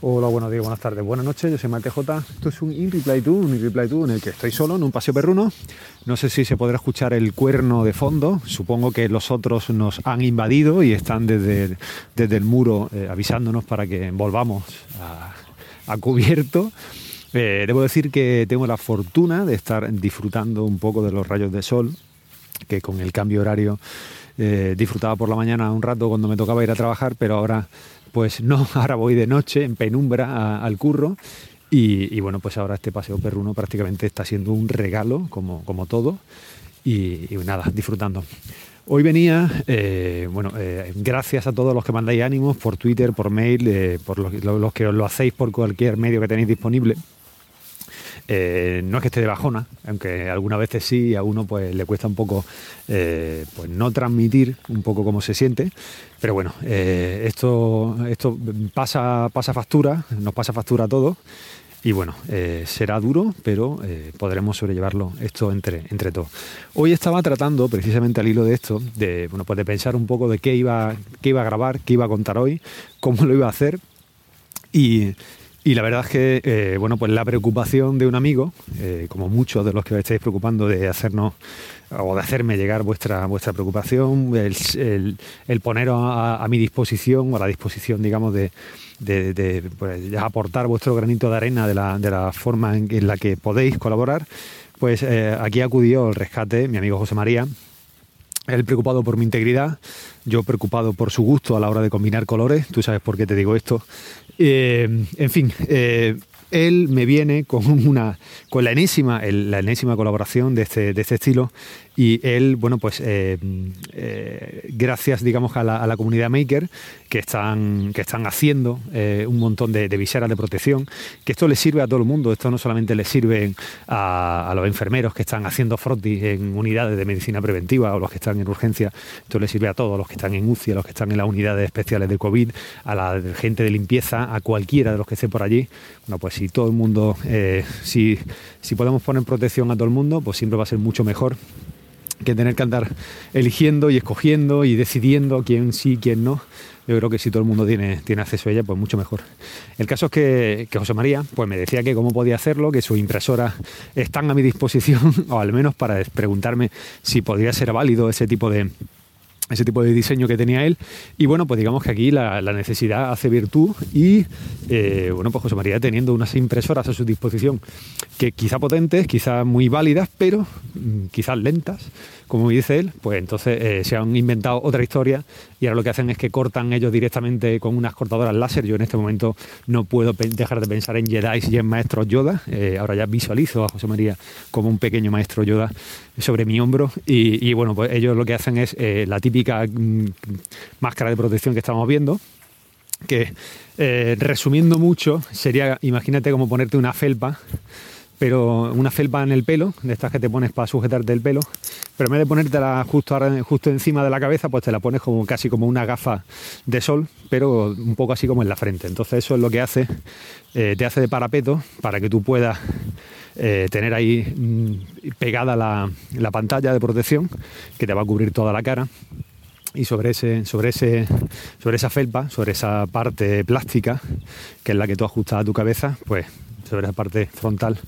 Hola, buenos días, buenas tardes, buenas noches. Yo soy Mate J. Esto es un In Reply un In en el que estoy solo en un paseo perruno. No sé si se podrá escuchar el cuerno de fondo. Supongo que los otros nos han invadido y están desde, desde el muro eh, avisándonos para que volvamos a, cubierto. Eh, debo decir que tengo la fortuna de estar disfrutando un poco de los rayos de sol, que con el cambio horario eh, disfrutaba por la mañana un rato cuando me tocaba ir a trabajar, pero ahora pues no, ahora voy de noche en penumbra al curro y, bueno, pues ahora este paseo perruno prácticamente está siendo un regalo, como, como todo, y, nada, disfrutando. Hoy venía, eh, bueno, eh, gracias a todos los que mandáis ánimos por Twitter, por mail, eh, por los, los, que os lo hacéis por cualquier medio que tenéis disponible. Eh, no es que esté de bajona, aunque algunas veces sí, a uno pues le cuesta un poco eh, pues no transmitir un poco cómo se siente, pero bueno, eh, esto, esto pasa, pasa factura, nos pasa factura a todos. Y bueno, será duro, pero podremos sobrellevarlo esto entre, entre todos. Hoy estaba tratando, precisamente al hilo de esto, de, bueno, pues de pensar un poco de qué iba, qué iba a grabar, qué iba a contar hoy, cómo lo iba a hacer. Y, y la verdad es que, eh, bueno, pues la preocupación de un amigo, eh, como muchos de los que os estáis preocupando de hacernos o de hacerme llegar vuestra, vuestra preocupación, el, poneros a, mi disposición o a la disposición, digamos, de, pues, aportar vuestro granito de arena de la, de la forma en, la que podéis colaborar, pues eh, aquí acudió el rescate mi amigo José María, él preocupado por mi integridad, yo preocupado por su gusto a la hora de combinar colores, tú sabes por qué te digo esto, eh, en fin, eh, él me viene con una con la enésima, la enésima colaboración de este, de este estilo y él, bueno, pues eh, eh, gracias, digamos, a la, comunidad maker que están, que están haciendo eh, un montón de, viseras de protección, que esto le sirve a todo el mundo, esto no solamente le sirve a, los enfermeros que están haciendo frotis en unidades de medicina preventiva o los que están en urgencia, esto le sirve a todos los que están en UCI, a los que están en las unidades especiales de COVID, a la gente de limpieza, a cualquiera de los que esté por allí. Bueno, pues si todo el mundo, si, si podemos poner protección a todo el mundo, pues siempre va a ser mucho mejor que tener que andar eligiendo y escogiendo y decidiendo quién sí, quién no. Yo creo que si todo el mundo tiene, tiene acceso a ella, pues mucho mejor. El caso es que, que José María pues me decía que cómo podía hacerlo, que sus impresoras están a mi disposición, o al menos para preguntarme si podría ser válido ese tipo de, ese tipo de diseño que tenía él. Y bueno, pues digamos que aquí la, necesidad hace virtud y eh, bueno, pues José María teniendo unas impresoras a su disposición que quizá potentes, quizá muy válidas, pero mm, quizás lentas, como dice él, pues entonces eh, se han inventado otra historia y ahora lo que hacen es que cortan ellos directamente con unas cortadoras láser. Yo en este momento no puedo dejar de pensar en Jedi y en maestros Yoda. Eh, ahora ya visualizo a José María como un pequeño maestro Yoda sobre mi hombro y, bueno, pues ellos lo que hacen es la típica mm, máscara de protección que estamos viendo, que resumiendo mucho sería, imagínate como ponerte una felpa pero una felpa en el pelo, de estas que te pones para sujetarte el pelo, pero en vez de ponértela justo, justo encima de la cabeza, pues te la pones como casi como una gafa de sol, pero un poco así como en la frente. Entonces eso es lo que hace, eh, te hace de parapeto para que tú puedas eh, tener ahí mm, pegada la, la pantalla de protección que te va a cubrir toda la cara y sobre ese, sobre ese, sobre esa felpa, sobre esa parte plástica, que es la que tú ajustas a tu cabeza, pues sobre esa parte frontal,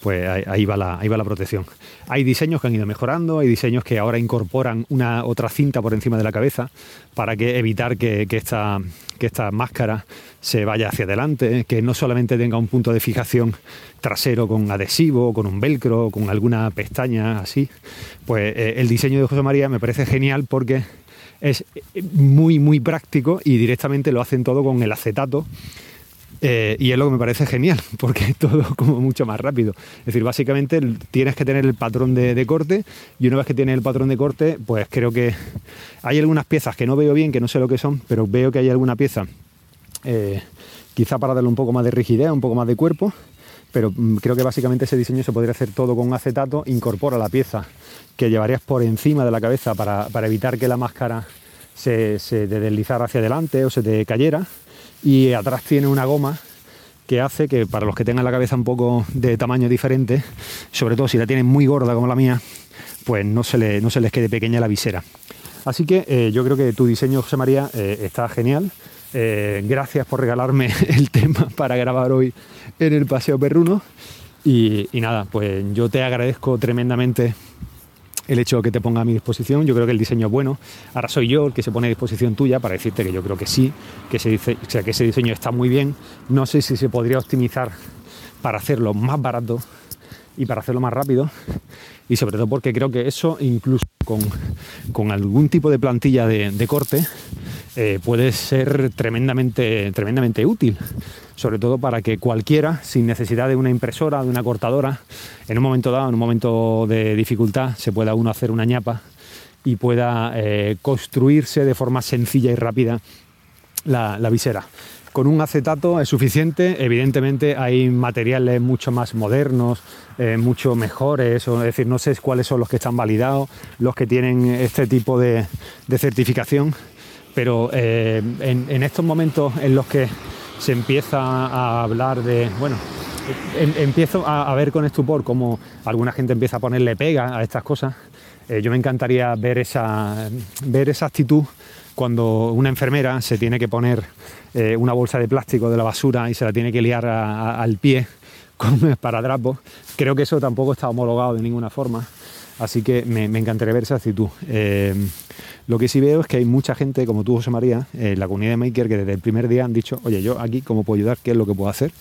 pues ahí, va la, ahí va la protección. Hay diseños que han ido mejorando, hay diseños que ahora incorporan una otra cinta por encima de la cabeza para que evitar que, esta, que esta máscara se vaya hacia adelante, que no solamente tenga un punto de fijación trasero con adhesivo, con un velcro, con alguna pestaña así. Pues eh, el diseño de José María me parece genial porque es muy, muy práctico y directamente lo hacen todo con el acetato eh, y es lo que me parece genial, porque es todo como mucho más rápido. Es decir, básicamente tienes que tener el patrón de, corte y una vez que tienes el patrón de corte, pues creo que hay algunas piezas que no veo bien, que no sé lo que son, pero veo que hay alguna pieza, eh, quizá para darle un poco más de rigidez, un poco más de cuerpo, pero mm, creo que básicamente ese diseño se podría hacer todo con acetato, incorpora la pieza que llevarías por encima de la cabeza para, evitar que la máscara se, se deslizara hacia adelante o se te cayera y atrás tiene una goma que hace que para los que tengan la cabeza un poco de tamaño diferente, sobre todo si la tienen muy gorda como la mía, pues no se, le, no se les quede pequeña la visera. Así que eh, yo creo que tu diseño, José María, eh, está genial. Eh, gracias por regalarme el tema para grabar hoy en el Paseo Perruno. Y, nada, pues yo te agradezco tremendamente el hecho de que te ponga a mi disposición. Yo creo que el diseño es bueno. Ahora soy yo el que se pone a disposición tuya para decirte que yo creo que sí, que, se dice, que ese diseño está muy bien. No sé si se podría optimizar para hacerlo más barato y para hacerlo más rápido. Y sobre todo porque creo que eso, incluso con, algún tipo de plantilla de, corte, eh, puede ser tremendamente, tremendamente útil sobre todo para que cualquiera, sin necesidad de una impresora, de una cortadora, en un momento dado, en un momento de dificultad, se pueda uno hacer una ñapa y pueda eh, construirse de forma sencilla y rápida la, visera. Con un acetato es suficiente, evidentemente hay materiales mucho más modernos, eh, mucho mejores, es decir, no sé cuáles son los que están validados, los que tienen este tipo de, certificación, pero eh, en estos momentos en los que se empieza a hablar de, bueno, em, empiezo a, ver con estupor cómo alguna gente empieza a ponerle pega a estas cosas. Eh, yo me encantaría ver esa, ver esa actitud cuando una enfermera se tiene que poner eh, una bolsa de plástico de la basura y se la tiene que liar al pie con esparadrapo. Creo que eso tampoco está homologado de ninguna forma. Así que me, encantaría ver esa actitud. Eh, lo que sí veo es que hay mucha gente, como tú, José María, en la comunidad de Maker, que desde el primer día han dicho, oye, yo aquí, ¿cómo puedo ayudar? ¿Qué es lo que puedo hacer?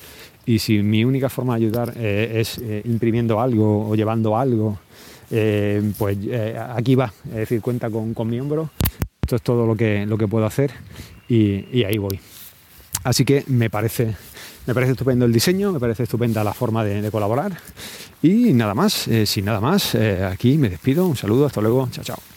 Y si mi única forma de ayudar eh, es eh, imprimiendo algo o llevando algo, pues aquí va. Es decir, cuenta con, mi hombro. Esto es todo lo que, lo que puedo hacer y, ahí voy. Así que me parece, me parece estupendo el diseño, me parece estupenda la forma de colaborar y nada más, eh, sin nada más, eh, aquí me despido. Un saludo, hasta luego, chao, chao.